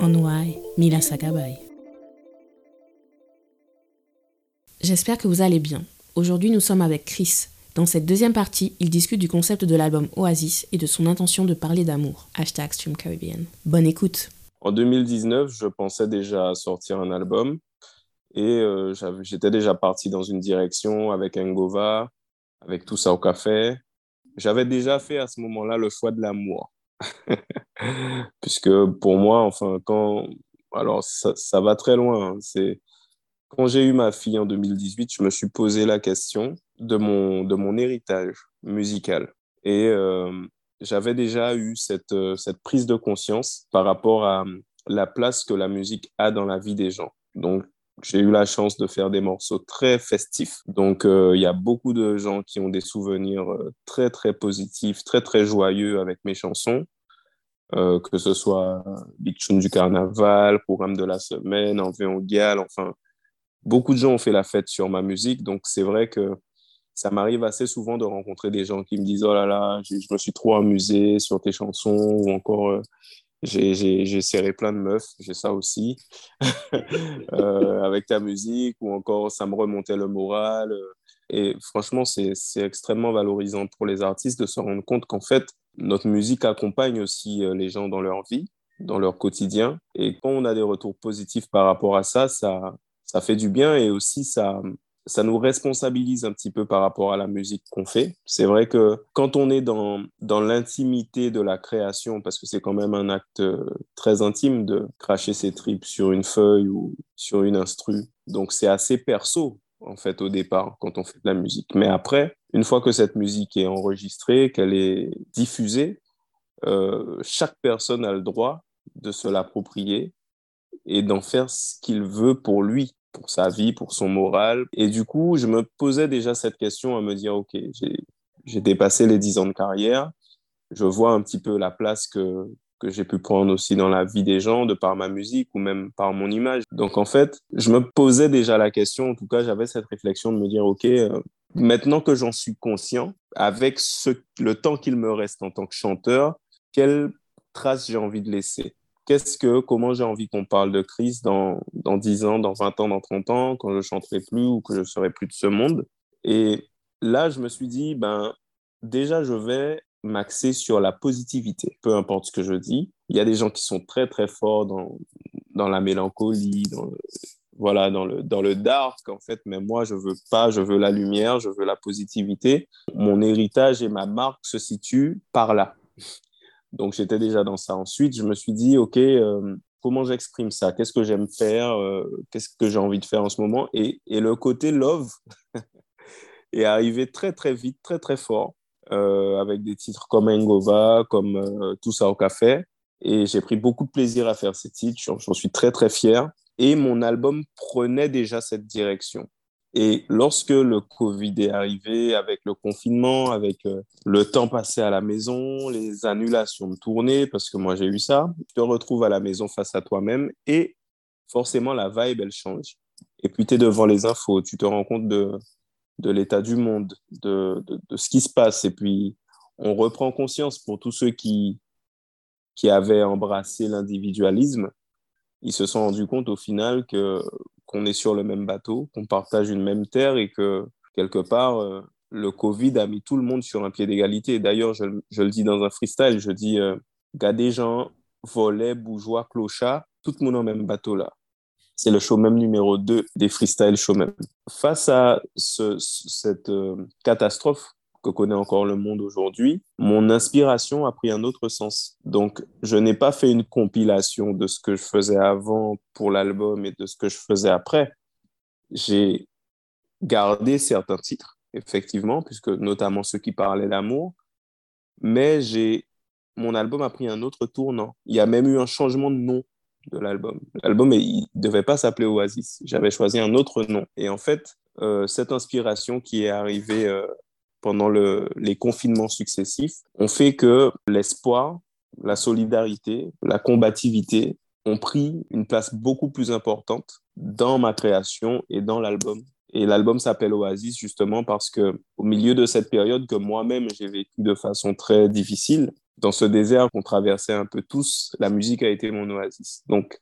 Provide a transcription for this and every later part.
Onwai Mila Sakabay. J'espère que vous allez bien. Aujourd'hui, nous sommes avec Chris. Dans cette deuxième partie, il discute du concept de l'album Oasis et de son intention de parler d'amour. Hashtag Stream Caribbean. Bonne écoute. En 2019, je pensais déjà sortir un album et euh, j'étais déjà parti dans une direction avec Ngova, avec tout ça au café. J'avais déjà fait à ce moment-là le choix de l'amour. Puisque pour moi, enfin, quand. Alors, ça, ça va très loin. Hein. C'est. Quand j'ai eu ma fille en 2018, je me suis posé la question de mon, de mon héritage musical. Et euh, j'avais déjà eu cette, euh, cette prise de conscience par rapport à la place que la musique a dans la vie des gens. Donc, j'ai eu la chance de faire des morceaux très festifs. Donc, euh, il y a beaucoup de gens qui ont des souvenirs très, très positifs, très, très joyeux avec mes chansons. Euh, que ce soit Big Tune du Carnaval, Programme de la Semaine, en Gale, enfin, beaucoup de gens ont fait la fête sur ma musique, donc c'est vrai que ça m'arrive assez souvent de rencontrer des gens qui me disent Oh là là, je me suis trop amusé sur tes chansons, ou encore euh, j'ai serré plein de meufs, j'ai ça aussi, euh, avec ta musique, ou encore ça me remontait le moral. Et franchement, c'est extrêmement valorisant pour les artistes de se rendre compte qu'en fait, notre musique accompagne aussi euh, les gens dans leur vie, dans leur quotidien. Et quand on a des retours positifs par rapport à ça, ça, ça fait du bien et aussi ça, ça nous responsabilise un petit peu par rapport à la musique qu'on fait. C'est vrai que quand on est dans, dans l'intimité de la création, parce que c'est quand même un acte euh, très intime de cracher ses tripes sur une feuille ou sur une instru, donc c'est assez perso en fait, au départ, quand on fait de la musique. Mais après, une fois que cette musique est enregistrée, qu'elle est diffusée, euh, chaque personne a le droit de se l'approprier et d'en faire ce qu'il veut pour lui, pour sa vie, pour son moral. Et du coup, je me posais déjà cette question à me dire, OK, j'ai dépassé les 10 ans de carrière, je vois un petit peu la place que, que j'ai pu prendre aussi dans la vie des gens de par ma musique ou même par mon image. Donc en fait, je me posais déjà la question, en tout cas j'avais cette réflexion de me dire, ok, euh, maintenant que j'en suis conscient, avec ce, le temps qu'il me reste en tant que chanteur, quelle trace j'ai envie de laisser? Qu'est-ce que, comment j'ai envie qu'on parle de Chris dans, dans 10 ans, dans 20 ans, dans 30 ans, quand je chanterai plus ou que je serai plus de ce monde? Et là, je me suis dit, ben, déjà, je vais m'axer sur la positivité, peu importe ce que je dis. Il y a des gens qui sont très très forts dans, dans la mélancolie, dans le, voilà, dans le, dans le dark en fait, mais moi je veux pas, je veux la lumière, je veux la positivité. Mon héritage et ma marque se situent par là. Donc j'étais déjà dans ça. Ensuite, je me suis dit, ok, euh, comment j'exprime ça? Qu'est-ce que j'aime faire? Euh, Qu'est-ce que j'ai envie de faire en ce moment? Et, et le côté love est arrivé très très vite, très très fort. Euh, avec des titres comme Engova, comme euh, Tout ça au café. Et j'ai pris beaucoup de plaisir à faire ces titres, j'en suis très très fier. Et mon album prenait déjà cette direction. Et lorsque le Covid est arrivé, avec le confinement, avec euh, le temps passé à la maison, les annulations de tournée, parce que moi j'ai eu ça, tu te retrouves à la maison face à toi-même et forcément la vibe, elle change. Et puis tu es devant les infos, tu te rends compte de, de l'état du monde, de, de, ce qui se passe. Et puis, on reprend conscience pour tous ceux qui, qui avaient embrassé l'individualisme. Ils se sont rendus compte au final que qu'on est sur le même bateau, qu'on partage une même terre et que quelque part, euh, le Covid a mis tout le monde sur un pied d'égalité. D'ailleurs, je, je, le dis dans un freestyle, je dis, euh, gars des gens, volets, bourgeois, clochards, tout le monde au même bateau là. C'est le show même numéro 2 des freestyle showmen. Face à cette euh, catastrophe que connaît encore le monde aujourd'hui, mon inspiration a pris un autre sens. Donc, je n'ai pas fait une compilation de ce que je faisais avant pour l'album et de ce que je faisais après. J'ai gardé certains titres, effectivement, puisque notamment ceux qui parlaient d'amour, mais mon album a pris un autre tournant. Il y a même eu un changement de nom de l'album. L'album, il ne devait pas s'appeler Oasis. J'avais choisi un autre nom. Et en fait, euh, cette inspiration qui est arrivée euh, pendant le, les confinements successifs ont fait que l'espoir, la solidarité, la combativité ont pris une place beaucoup plus importante dans ma création et dans l'album. Et l'album s'appelle Oasis justement parce que au milieu de cette période que moi-même j'ai vécu de façon très difficile, dans ce désert qu'on traversait un peu tous, la musique a été mon oasis. Donc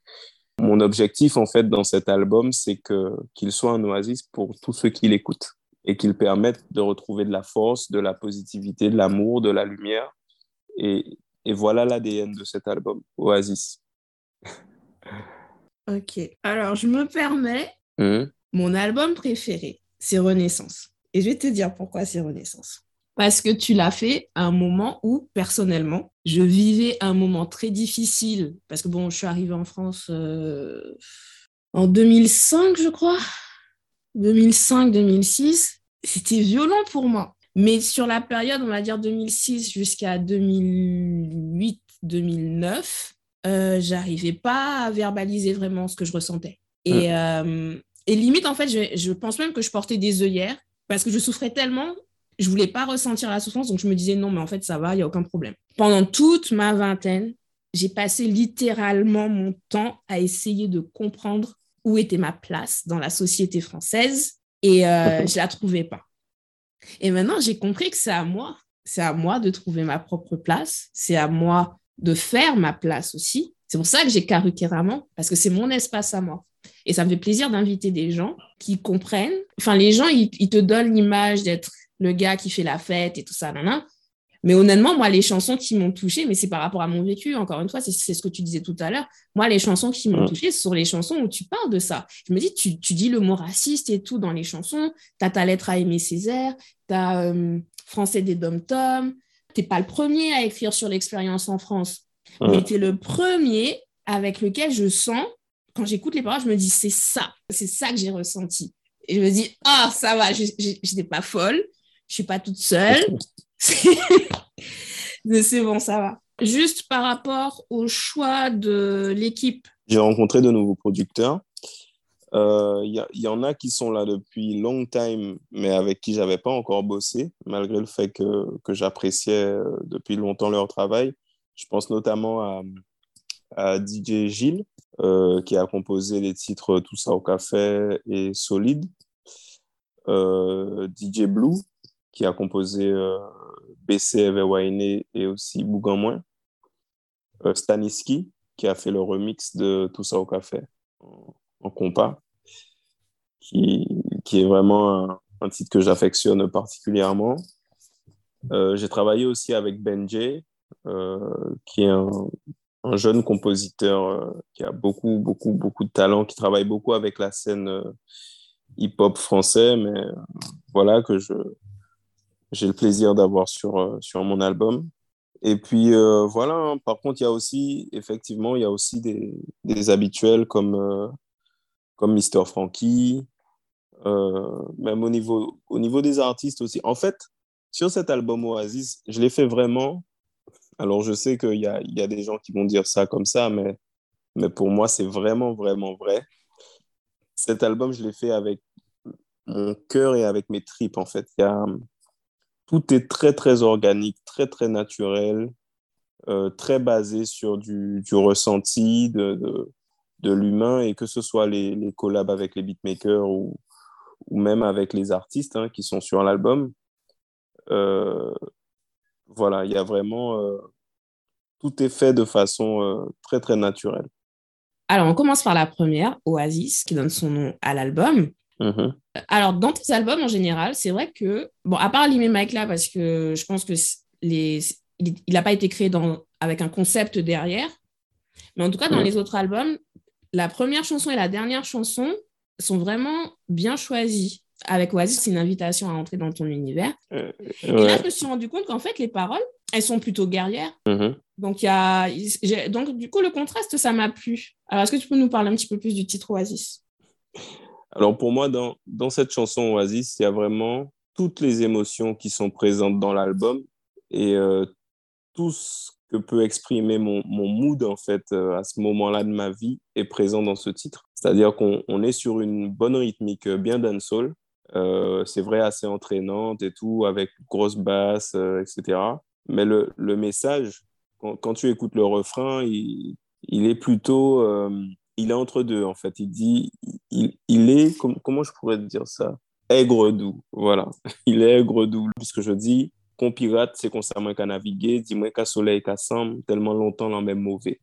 mon objectif en fait dans cet album, c'est que qu'il soit un oasis pour tous ceux qui l'écoutent et qu'il permette de retrouver de la force, de la positivité, de l'amour, de la lumière. Et, et voilà l'ADN de cet album, Oasis. Ok. Alors, je me permets, Mmh. mon album préféré, c'est Renaissance. Et je vais te dire pourquoi c'est Renaissance. Parce que tu l'as fait à un moment où, personnellement, je vivais un moment très difficile. Parce que, bon, je suis arrivée en France euh, en 2005, je crois. 2005-2006. C'était violent pour moi. Mais sur la période, on va dire 2006 jusqu'à 2008-2009, euh, j'arrivais pas à verbaliser vraiment ce que je ressentais. Et, euh, et limite, en fait, je, je pense même que je portais des œillères parce que je souffrais tellement, je voulais pas ressentir la souffrance, donc je me disais non, mais en fait, ça va, il y a aucun problème. Pendant toute ma vingtaine, j'ai passé littéralement mon temps à essayer de comprendre où était ma place dans la société française et euh, je la trouvais pas. Et maintenant, j'ai compris que c'est à moi, c'est à moi de trouver ma propre place, c'est à moi de faire ma place aussi. C'est pour ça que j'ai Karukéraman, parce que c'est mon espace à moi. Et ça me fait plaisir d'inviter des gens qui comprennent. Enfin, les gens, ils, ils te donnent l'image d'être le gars qui fait la fête et tout ça, nan, nan. Mais honnêtement, moi, les chansons qui m'ont touchée, mais c'est par rapport à mon vécu, encore une fois, c'est ce que tu disais tout à l'heure. Moi, les chansons qui m'ont Mm. touchée, ce sont les chansons où tu parles de ça. Je me dis, tu, tu dis le mot raciste et tout dans les chansons. Tu as ta lettre à Aimé Césaire, tu as Français des Dom-Tom. Tu pas le premier à écrire sur l'expérience en France, Mm. mais tu es le premier avec lequel je sens, quand j'écoute les paroles, je me dis, c'est ça, c'est ça que j'ai ressenti. Et je me dis, ah, ça va, je n'étais pas folle, je suis pas toute seule. Mais c'est bon, ça va. Juste par rapport au choix de l'équipe. J'ai rencontré de nouveaux producteurs. Euh, Il il y en a qui sont là depuis long time, mais avec qui j'avais pas encore bossé, malgré le fait que, que j'appréciais euh, depuis longtemps leur travail. Je pense notamment à, DJ Gilles, euh, qui a composé les titres Tout ça au café et Solide. Euh, DJ Blue, qui a composé euh, BC Everwine et aussi Bougan Moins. Euh, Staniski, qui a fait le remix de Tout ça au café en, compas, qui, qui est vraiment un, titre que j'affectionne particulièrement. Euh, J'ai travaillé aussi avec Benjay, euh, qui est un, un jeune compositeur qui a beaucoup, beaucoup, beaucoup de talent, qui travaille beaucoup avec la scène hip-hop français, mais voilà, que je, j'ai le plaisir d'avoir sur, euh, sur mon album. Et puis euh, voilà, hein. par contre, il y a aussi, effectivement, il y a aussi des, des habituels comme, euh, comme Mr. Frankie, même au niveau, au niveau des artistes aussi. En fait, sur cet album Oasis, je l'ai fait vraiment. Alors, je sais qu'il y a, y a des gens qui vont dire ça comme ça, mais, mais pour moi, c'est vraiment, vraiment vrai. Cet album, je l'ai fait avec mon cœur et avec mes tripes, en fait. Il y a, tout est très, très organique, très, très naturel, euh, très basé sur du, ressenti, de, l'humain, et que ce soit les, collabs avec les beatmakers ou, même avec les artistes hein, qui sont sur l'album. Euh, voilà, il y a vraiment... euh, tout est fait de façon très, très naturelle. Alors, on commence par la première, Oasis, qui donne son nom à l'album. Mhm. Alors, dans tes albums en général, c'est vrai que, bon, à part Limé Mike là, parce que je pense que les, il n'a pas été créé dans, avec un concept derrière, mais en tout cas, dans Mhm. les autres albums, la première chanson et la dernière chanson sont vraiment bien choisies. Avec Oasis, c'est une invitation à entrer dans ton univers. Euh, Et là, je me suis rendu compte qu'en fait, les paroles, elles sont plutôt guerrières. Mhm. Donc, y a... Donc, du coup, le contraste, ça m'a plu. Alors, est-ce que tu peux nous parler un petit peu plus du titre Oasis? Alors pour moi, dans, dans cette chanson Oasis, il y a vraiment toutes les émotions qui sont présentes dans l'album et euh, tout ce que peut exprimer mon, mon mood en fait euh, à ce moment-là de ma vie est présent dans ce titre. C'est-à-dire qu'on on est sur une bonne rythmique euh, bien dancehall. Euh, c'est vrai assez entraînante et tout avec grosse basse, euh, etc. Mais le, le message, quand, quand, tu écoutes le refrain, il, il est plutôt, il est entre deux en fait. Il dit, il, est, com comment je pourrais dire ça, aigre doux. Voilà, il est aigre doux puisque je dis qu'on pirate, c'est qu'on sait qu'à naviguer, dis-moi qu'à soleil, qu'à semble, tellement longtemps l'en même mauvais.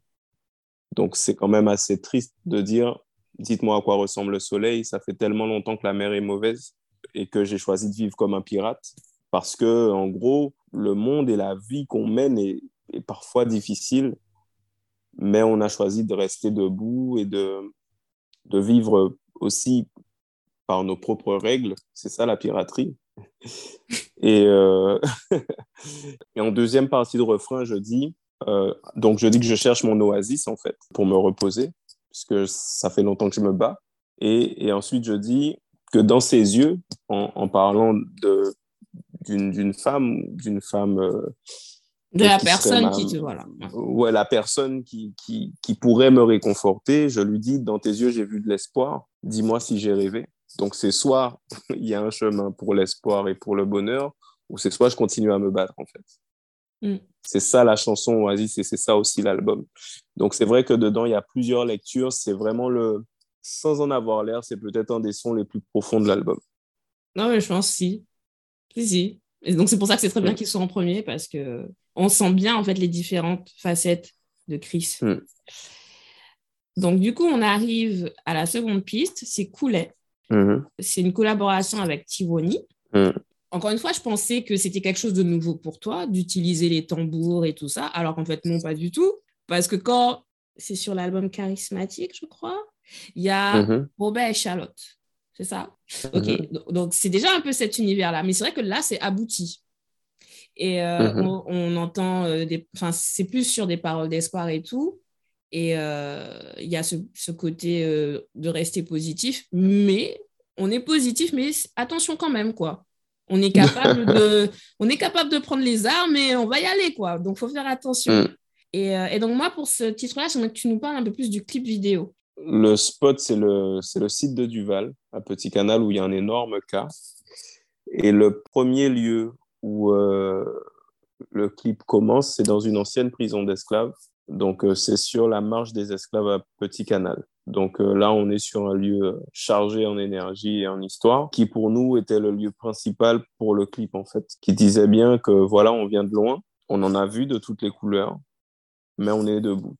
Donc c'est quand même assez triste de dire, dites-moi à quoi ressemble le soleil, ça fait tellement longtemps que la mer est mauvaise et que j'ai choisi de vivre comme un pirate parce que en gros, le monde et la vie qu'on mène est, parfois difficile, mais on a choisi de rester debout et de, de vivre aussi par nos propres règles. C'est ça la piraterie. Et, euh... et, en deuxième partie de refrain, je dis, euh, donc je dis que je cherche mon oasis en fait pour me reposer, puisque ça fait longtemps que je me bats. Et, et ensuite, je dis que dans ses yeux, en, en parlant de d'une femme, d'une femme. Euh, de la personne ma... qui te voilà. Ouais, la personne qui, qui, qui pourrait me réconforter. Je lui dis, dans tes yeux, j'ai vu de l'espoir. Dis-moi si j'ai rêvé. Donc, c'est soit il y a un chemin pour l'espoir et pour le bonheur, ou c'est soit je continue à me battre, en fait. Mm. C'est ça la chanson Oasis et c'est ça aussi l'album. Donc, c'est vrai que dedans, il y a plusieurs lectures. C'est vraiment le. Sans en avoir l'air, c'est peut-être un des sons les plus profonds de l'album. Non, mais je pense si. Si, si. Et donc, c'est pour ça que c'est très bien mm. qu'ils soient en premier parce que on sent bien, en fait, les différentes facettes de Chris. Mm. Donc, du coup, on arrive à la seconde piste, c'est Coulet. Mmh. C'est une collaboration avec Tivoni. Mmh. Encore une fois, je pensais que c'était quelque chose de nouveau pour toi, d'utiliser les tambours et tout ça, alors qu'en fait, non, pas du tout. Parce que quand c'est sur l'album Charismatique, je crois, il y a mmh. Robert et Charlotte. C'est ça? Ok. Donc, c'est déjà un peu cet univers-là. Mais c'est vrai que là, c'est abouti. Et euh, on, on, entend euh, des. Enfin, c'est plus sur des paroles d'espoir et tout. Et euh, il y a ce, ce côté de rester positif, mais on est positif, mais attention quand même, quoi. On est capable de, on est capable de prendre les armes et on va y aller, quoi. Donc, il faut faire attention. Mm. Et, euh, et, donc, moi, pour ce titre-là, j'aimerais que tu nous parles un peu plus du clip vidéo. Le spot, c'est le, le site de Duval, un petit canal où il y a un énorme cas. Et le premier lieu où euh, le clip commence, c'est dans une ancienne prison d'esclaves donc, euh, c'est sur la marche des esclaves à Petit Canal. Donc euh, là, on est sur un lieu chargé en énergie et en histoire, qui pour nous était le lieu principal pour le clip, en fait, qui disait bien que voilà, on vient de loin, on en a vu de toutes les couleurs, mais on est debout.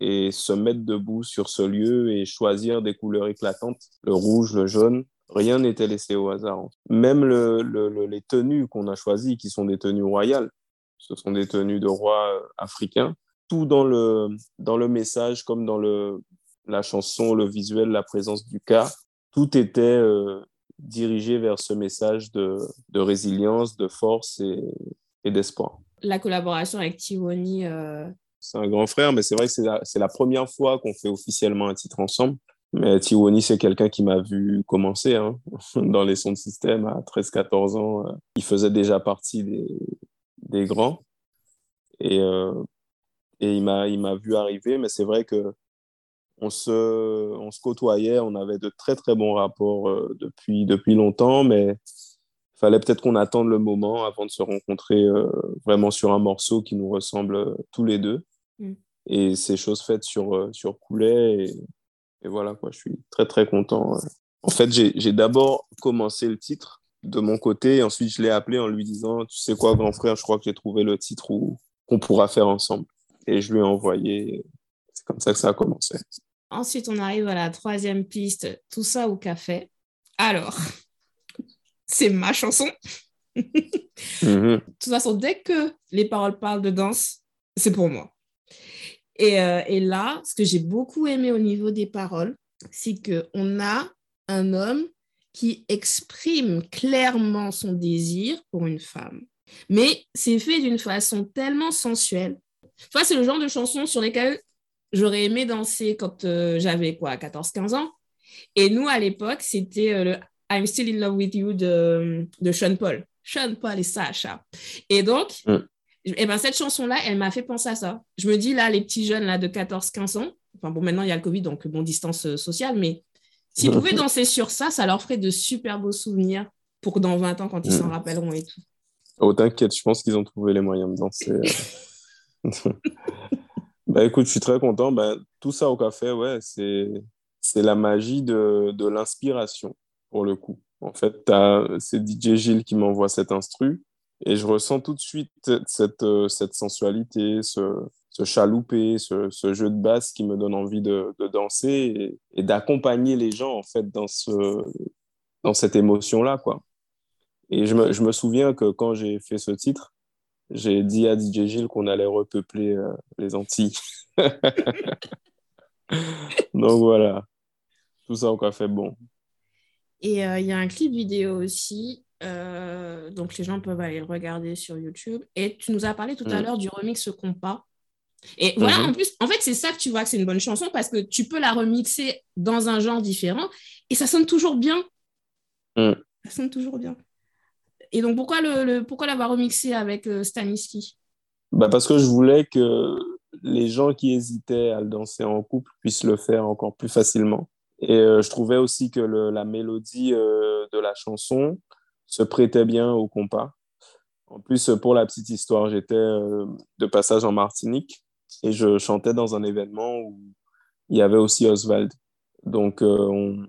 Et se mettre debout sur ce lieu et choisir des couleurs éclatantes, le rouge, le jaune, rien n'était laissé au hasard. Même le, le, les tenues qu'on a choisies, qui sont des tenues royales, ce sont des tenues de rois africains, tout dans le, dans le message, comme dans le, la chanson, le visuel, la présence du cas, tout était euh, dirigé vers ce message de, de résilience, de force et, et d'espoir. La collaboration avec Tiwoni. Euh... C'est un grand frère, mais c'est vrai que c'est la, la, première fois qu'on fait officiellement un titre ensemble. Mais Tiwoni, c'est quelqu'un qui m'a vu commencer hein, dans les sons de système à 13-14 ans. Euh, il faisait déjà partie des, des grands. Et euh, et il m'a vu arriver mais c'est vrai que on se on se côtoyait on avait de très très bons rapports euh, depuis depuis longtemps mais il fallait peut-être qu'on attende le moment avant de se rencontrer euh, vraiment sur un morceau qui nous ressemble tous les deux mm. et c'est chose faite sur sur et, et, voilà quoi je suis très très content en fait j'ai d'abord commencé le titre de mon côté et ensuite je l'ai appelé en lui disant tu sais quoi grand frère je crois que j'ai trouvé le titre qu'on pourra faire ensemble et je lui ai envoyé. C'est comme ça que ça a commencé. Ensuite, on arrive à la troisième piste, Tout ça au café. Alors, c'est ma chanson. mm-hmm. De toute façon, dès que les paroles parlent de danse, c'est pour moi. Et, euh, et là, ce que j'ai beaucoup aimé au niveau des paroles, c'est qu'on a un homme qui exprime clairement son désir pour une femme. Mais c'est fait d'une façon tellement sensuelle c'est le genre de chansons sur lesquelles j'aurais aimé danser quand euh, j'avais quoi, 14-15 ans. Et nous, à l'époque, c'était euh, le I'm Still in Love with You de, de Sean Paul. Sean Paul et Sacha. Et donc, mm. Et eh ben cette chanson-là, elle m'a fait penser à ça. Je me dis, là, les petits jeunes là, de 14-15 ans, enfin bon, maintenant il y a le Covid, donc bon, distance euh, sociale, mais s'ils pouvaient danser sur ça, ça leur ferait de super beaux souvenirs pour dans 20 ans, quand ils s'en mm. rappelleront et tout. Oh, t'inquiète, je pense qu'ils ont trouvé les moyens de danser. bah écoute, je suis très content. Bah, tout ça au café, ouais, c'est, c'est la magie de, de l'inspiration, pour le coup. En fait, c'est DJ Gilles qui m'envoie cet instru et je ressens tout de suite cette, euh, cette sensualité, ce, ce chaloupé, ce, jeu de basse qui me donne envie de, danser et, et d'accompagner les gens en fait dans, ce, dans cette émotion-là. quoi. Et je me, je me, souviens que quand j'ai fait ce titre, j'ai dit à DJ Gilles qu'on allait repeupler euh, les Antilles. Donc voilà, tout ça on a fait bon. Et euh, il y a un clip vidéo aussi, euh, donc les gens peuvent aller le regarder sur YouTube. Et tu nous as parlé tout à mm. l'heure du remix Compas. Et voilà, mm-hmm. en plus, en fait, c'est ça que tu vois que c'est une bonne chanson parce que tu peux la remixer dans un genre différent et ça sonne toujours bien. Mm. Ça sonne toujours bien. Et donc, pourquoi, le, pourquoi l'avoir remixé avec euh, Staniski bah Parce que je voulais que les gens qui hésitaient à le danser en couple puissent le faire encore plus facilement. Et euh, je trouvais aussi que le, la mélodie euh, de la chanson se prêtait bien au compas. En plus, pour la petite histoire, j'étais de passage en Martinique et je chantais dans un événement où il y avait aussi Oswald. Donc, on,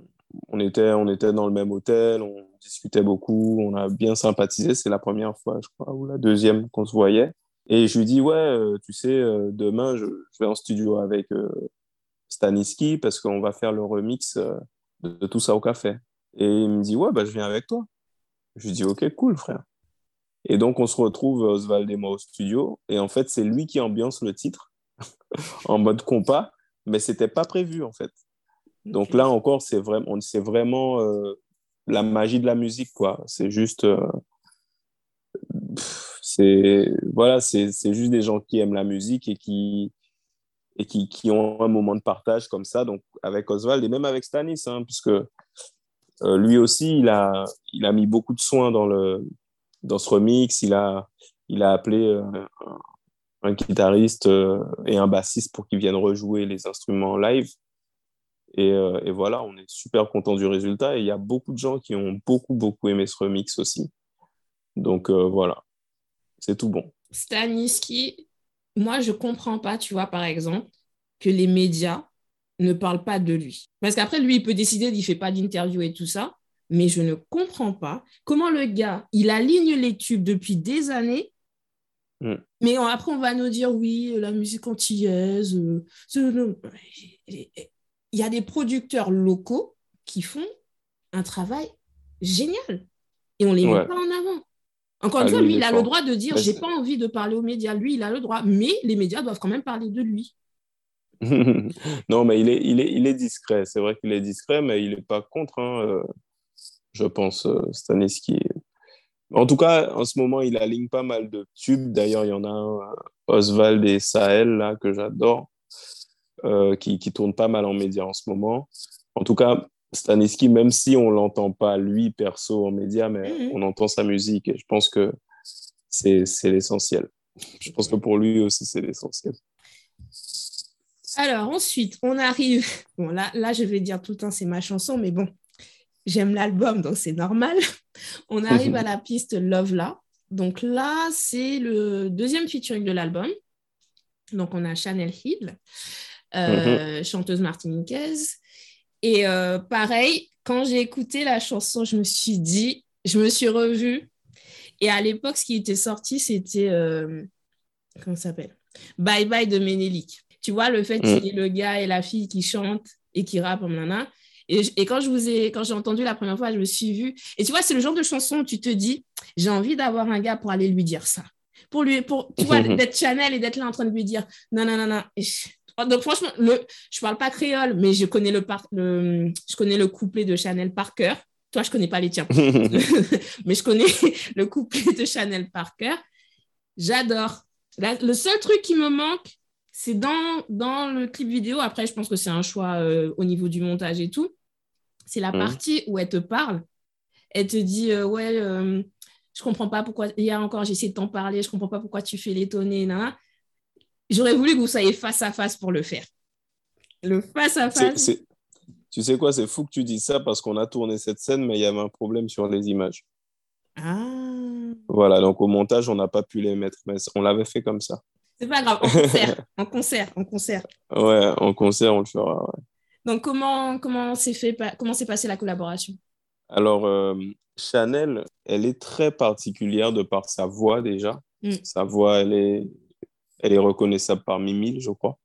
on, était, on était dans le même hôtel, on discutait beaucoup, on a bien sympathisé. C'est la première fois, je crois, ou la deuxième qu'on se voyait. Et je lui dis, ouais, euh, tu sais, euh, demain, je, vais en studio avec euh, Staniski parce qu'on va faire le remix de, tout ça au café. Et il me dit, ouais, bah, je viens avec toi. Je lui dis, ok, cool, frère. Et donc, on se retrouve, Oswald et moi, au studio. Et en fait, c'est lui qui ambiance le titre en mode compas, mais c'était pas prévu, en fait. Donc là encore, c'est vraiment, c'est vraiment la magie de la musique, quoi. C'est juste, euh, c'est voilà, c'est juste des gens qui aiment la musique et qui et qui, qui, ont un moment de partage comme ça. Donc avec Oswald et même avec Stanis, hein, puisque euh, lui aussi, il a il a mis beaucoup de soins dans le dans ce remix. Il a il a appelé euh, un, guitariste et un bassiste pour qu'ils viennent rejouer les instruments live. Euh, et, voilà, on est super content du résultat. Et il y a beaucoup de gens qui ont beaucoup, beaucoup aimé ce remix aussi. Donc euh, voilà, c'est tout bon. Staniski, moi, je comprends pas, tu vois, par exemple, que les médias ne parlent pas de lui. Parce qu'après, lui, il peut décider, il ne fait pas d'interview et tout ça. Mais je ne comprends pas comment le gars, il aligne les tubes depuis des années mm. Mais après, on va nous dire, oui, la musique antillaise. Euh, il y a des producteurs locaux qui font un travail génial et on les met pas en avant. Encore une ah, fois, lui, il a le droit de dire j'ai pas envie de parler aux médias. Lui, il a le droit, mais les médias doivent quand même parler de lui. non, mais il est, il est, il est discret. C'est vrai qu'il est discret, mais il n'est pas contre, hein, euh, je pense, euh, Stanisky. En tout cas, en ce moment, il aligne pas mal de tubes. D'ailleurs, il y en a un, euh, Oswald et Sahel, là, que j'adore. Euh, qui, qui, tourne pas mal en médias en ce moment. En tout cas, Staniski, même si on l'entend pas lui perso en médias, mais mhm. on entend sa musique et je pense que c'est l'essentiel. Je pense que pour lui aussi, c'est l'essentiel. Alors ensuite, on arrive. Bon, là, là, je vais dire tout le temps, c'est ma chanson, mais bon, j'aime l'album, donc c'est normal. On arrive à la piste Love là. Donc là, c'est le deuxième featuring de l'album. Donc on a Chanel Hill. Euh, mhm. chanteuse martiniquaise. Et euh, pareil, quand j'ai écouté la chanson, je me suis dit, je me suis revue. Et à l'époque, ce qui était sorti, c'était. Euh, comment ça s'appelle? Bye Bye de Ménélique. Tu vois, le fait qu'il y ait le gars et la fille qui chantent et qui rappent, nana. Et, et, quand je vous ai, quand j'ai entendu la première fois, je me suis vue. Et tu vois, c'est le genre de chanson où tu te dis, j'ai envie d'avoir un gars pour aller lui dire ça. Pour lui, pour, tu vois, d'être Chanel et d'être là en train de lui dire, non, non, non, non. Donc franchement, le, je parle pas créole, mais je connais le, le, je connais le couplet de Chanel par cœur. Toi, je connais pas les tiens, mais je connais le couplet de Chanel par cœur. J'adore. Le seul truc qui me manque, c'est dans, dans le clip vidéo. Après, je pense que c'est un choix euh, au niveau du montage et tout. C'est la mmh. partie où elle te parle. Elle te dit, euh, ouais, euh, je comprends pas pourquoi. Hier encore, j'ai essayé de t'en parler, je comprends pas pourquoi tu fais l'étonner. J'aurais voulu que vous soyez face à face pour le faire. Le face à face. Tu sais quoi, c'est fou que tu dises ça parce qu'on a tourné cette scène, mais il y avait un problème sur les images. Ah. Voilà, donc au montage, on n'a pas pu les mettre, mais on l'avait fait comme ça. C'est pas grave, en concert, en concert, en concert. Ouais, en concert, on le fera. Donc comment comment s'est fait comment s'est passée la collaboration? Alors euh, Chanel, elle est très particulière de par sa voix déjà. Mm. Sa voix, elle est elle est reconnaissable parmi mille, je crois.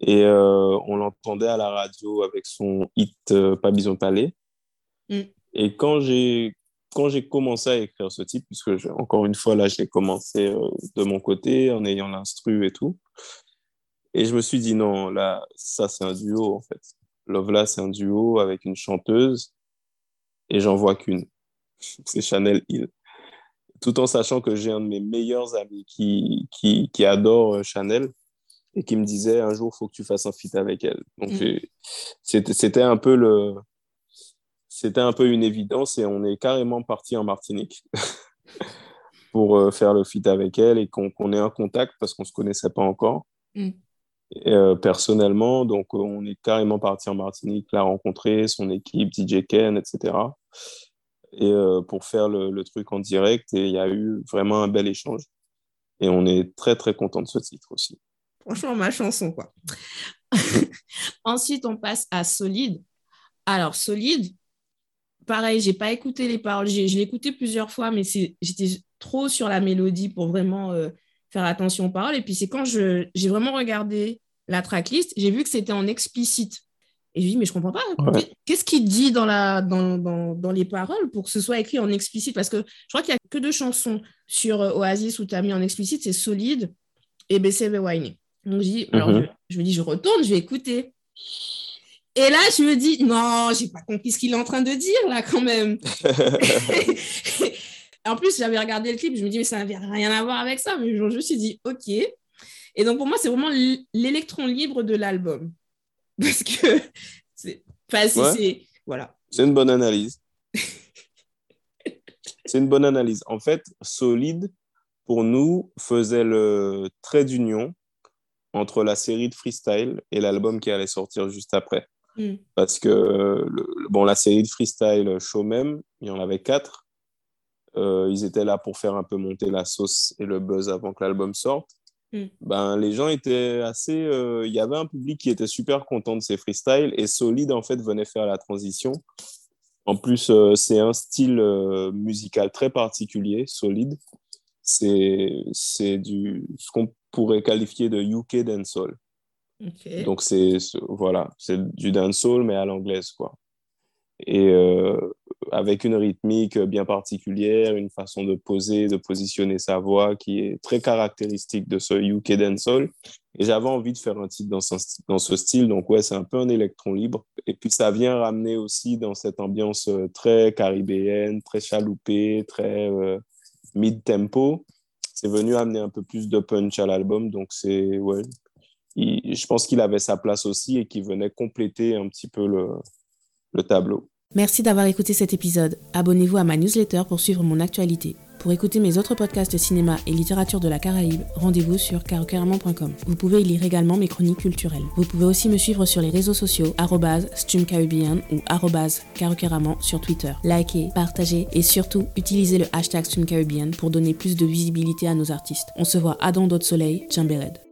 Et euh, on l'entendait à la radio avec son hit euh, Pas besoin de mm. Et quand j'ai quand j'ai commencé à écrire ce titre, puisque encore une fois là, je l'ai commencé euh, de mon côté en ayant l'instru et tout, et je me suis dit non, là, ça c'est un duo en fait. Love là, c'est un duo avec une chanteuse, et j'en vois qu'une. c'est Chanel Hill. Tout en sachant que j'ai un de mes meilleurs amis qui, qui, qui adore Chanel et qui me disait un jour, il faut que tu fasses un feat avec elle. Donc, mm. c'était un peu le. C'était un peu une évidence et on est carrément parti en Martinique pour euh, faire le feat avec elle et qu'on ait un contact parce qu'on ne se connaissait pas encore mm. euh, personnellement. Donc, on est carrément parti en Martinique, la rencontrer, son équipe, DJ Ken, etc. Et euh, pour faire le, le, truc en direct, et il y a eu vraiment un bel échange. Et on est très, très content de ce titre aussi. Franchement, ma chanson, quoi. Ensuite, on passe à Solide. Alors, Solide, pareil, j'ai pas écouté les paroles. Je l'ai écouté plusieurs fois, mais j'étais trop sur la mélodie pour vraiment euh, faire attention aux paroles. Et puis, c'est quand j'ai vraiment regardé la tracklist, j'ai vu que c'était en explicite. Et je me dis, mais je comprends pas. Qu'est-ce qu'il dit dans, la, dans, dans, dans, les paroles pour que ce soit écrit en explicite? Parce que je crois qu'il n'y a que deux chansons sur euh, Oasis où tu as mis en explicite, c'est Solide et BCB Whining. Donc, je, dis, alors, mhm. je, me dis, je retourne, je vais écouter. Et là, je me dis, non, j'ai pas compris ce qu'il est en train de dire, là, quand même. en plus, j'avais regardé le clip, je me dis, mais ça n'avait rien à voir avec ça. Mais je me suis dit, OK. Et donc, pour moi, c'est vraiment l'électron libre de l'album. Parce que c'est. Voilà. C'est une bonne analyse. c'est une bonne analyse. En fait, Solide, pour nous, faisait le trait d'union entre la série de freestyle et l'album qui allait sortir juste après. Hmm. Parce que bon, la série de freestyle show même, il y en avait quatre. Euh, ils étaient là pour faire un peu monter la sauce et le buzz avant que l'album sorte. Hmm. Ben, les gens étaient assez. Euh, il y avait un public qui était super content de ces freestyles et Solide, en fait, venait faire la transition. En plus, euh, c'est un style musical très particulier, Solide. C'est du ce qu'on pourrait qualifier de UK dancehall. Donc c'est voilà, du dancehall mais à l'anglaise quoi. Et euh, avec une rythmique bien particulière, une façon de poser, de positionner sa voix qui est très caractéristique de ce UK dancehall. Et j'avais envie de faire un titre dans ce, dans ce style, donc ouais, c'est un peu un électron libre. Et puis ça vient ramener aussi dans cette ambiance euh, très caribéenne, très chaloupée, très euh, mid-tempo c'est venu amener un peu plus de punch à l'album. Donc, c'est, ouais, je pense qu'il avait sa place aussi et qu'il venait compléter un petit peu le, le tableau. Merci d'avoir écouté cet épisode. Abonnez-vous à ma newsletter pour suivre mon actualité. Pour écouter mes autres podcasts cinéma et littérature de la Caraïbe, rendez-vous sur carocaramon.com. Vous pouvez y lire également mes chroniques culturelles. Vous pouvez aussi me suivre sur les réseaux sociaux stumcaribbean ou carocaramon sur Twitter. Likez, partagez et surtout utilisez le hashtag stumcaribbean pour donner plus de visibilité à nos artistes. On se voit à dans d'autres soleils, Jimbered.